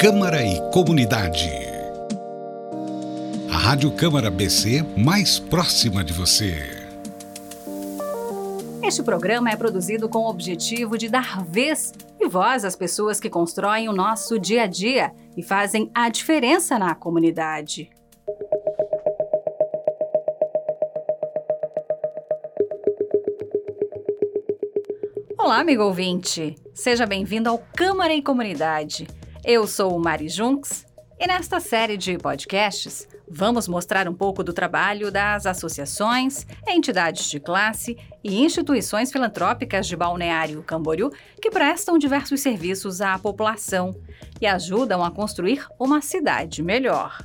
Câmara e Comunidade. A Rádio Câmara BC mais próxima de você. Este programa é produzido com o objetivo de dar vez e voz às pessoas que constroem o nosso dia a dia e fazem a diferença na comunidade. Olá, amigo ouvinte! Seja bem-vindo ao Câmara e Comunidade eu sou Mari Junks e nesta série de podcasts vamos mostrar um pouco do trabalho das associações, entidades de classe e instituições filantrópicas de Balneário Camboriú que prestam diversos serviços à população e ajudam a construir uma cidade melhor.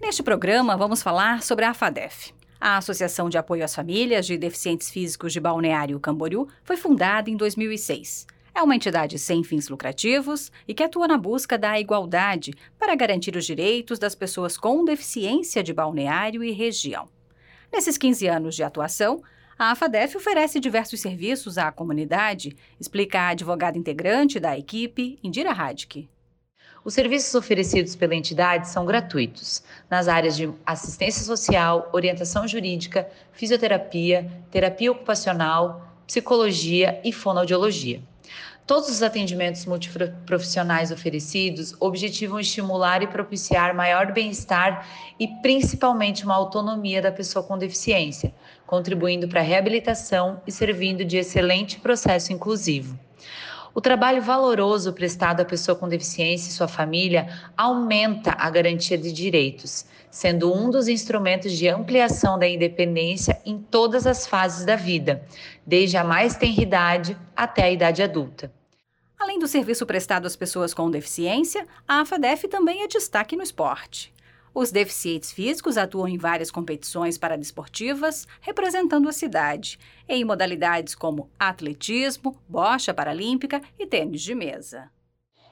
Neste programa, vamos falar sobre a FADEF, a Associação de Apoio às Famílias de Deficientes Físicos de Balneário Camboriú foi fundada em 2006. É uma entidade sem fins lucrativos e que atua na busca da igualdade para garantir os direitos das pessoas com deficiência de balneário e região. Nesses 15 anos de atuação, a AFADEF oferece diversos serviços à comunidade, explica a advogada integrante da equipe, Indira Radke. Os serviços oferecidos pela entidade são gratuitos, nas áreas de assistência social, orientação jurídica, fisioterapia, terapia ocupacional, psicologia e fonoaudiologia. Todos os atendimentos multiprofissionais oferecidos objetivam estimular e propiciar maior bem-estar e principalmente uma autonomia da pessoa com deficiência, contribuindo para a reabilitação e servindo de excelente processo inclusivo. O trabalho valoroso prestado à pessoa com deficiência e sua família aumenta a garantia de direitos, sendo um dos instrumentos de ampliação da independência em todas as fases da vida, desde a mais tenra idade até a idade adulta. Além do serviço prestado às pessoas com deficiência, a AFADEF também é destaque no esporte. Os deficientes físicos atuam em várias competições paradesportivas, representando a cidade, em modalidades como atletismo, bocha paralímpica e tênis de mesa.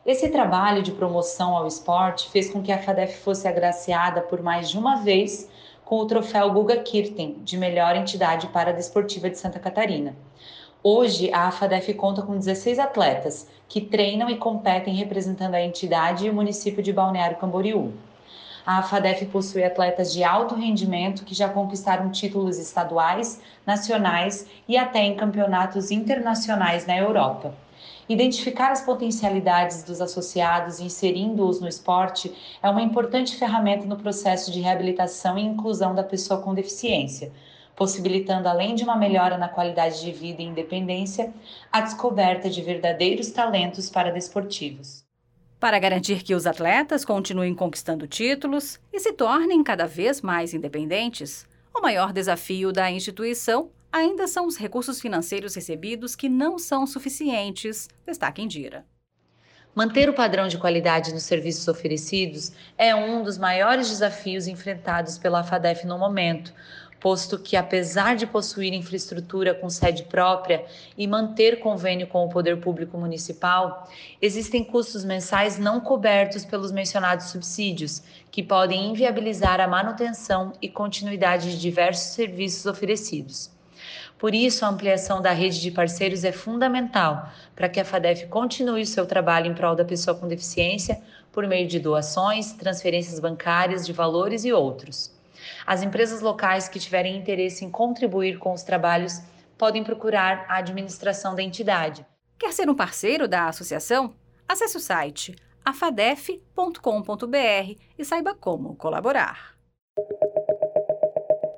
Esse trabalho de promoção ao esporte fez com que a FADEF fosse agraciada por mais de uma vez com o troféu Guga Kirten, de melhor entidade paradesportiva de Santa Catarina. Hoje, a AFADEF conta com 16 atletas que treinam e competem representando a entidade e o município de Balneário Camboriú. A FADEF possui atletas de alto rendimento que já conquistaram títulos estaduais, nacionais e até em campeonatos internacionais na Europa. Identificar as potencialidades dos associados e inserindo-os no esporte é uma importante ferramenta no processo de reabilitação e inclusão da pessoa com deficiência, possibilitando, além de uma melhora na qualidade de vida e independência, a descoberta de verdadeiros talentos para desportivos. Para garantir que os atletas continuem conquistando títulos e se tornem cada vez mais independentes, o maior desafio da instituição ainda são os recursos financeiros recebidos que não são suficientes, destaca Indira. Manter o padrão de qualidade nos serviços oferecidos é um dos maiores desafios enfrentados pela FADEF no momento, posto que, apesar de possuir infraestrutura com sede própria e manter convênio com o Poder Público Municipal, existem custos mensais não cobertos pelos mencionados subsídios, que podem inviabilizar a manutenção e continuidade de diversos serviços oferecidos. Por isso, a ampliação da rede de parceiros é fundamental para que a FADEF continue o seu trabalho em prol da pessoa com deficiência por meio de doações, transferências bancárias de valores e outros. As empresas locais que tiverem interesse em contribuir com os trabalhos podem procurar a administração da entidade. Quer ser um parceiro da associação? Acesse o site afadef.com.br e saiba como colaborar.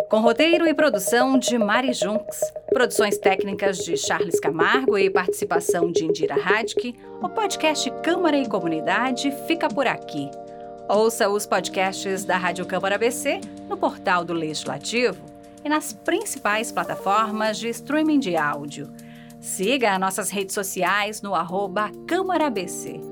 Com roteiro e produção de Mari Junks, produções técnicas de Charles Camargo e participação de Indira Radke, o podcast Câmara e Comunidade fica por aqui. Ouça os podcasts da Rádio Câmara ABC no portal do Legislativo e nas principais plataformas de streaming de áudio. Siga nossas redes sociais no arroba Câmara ABC.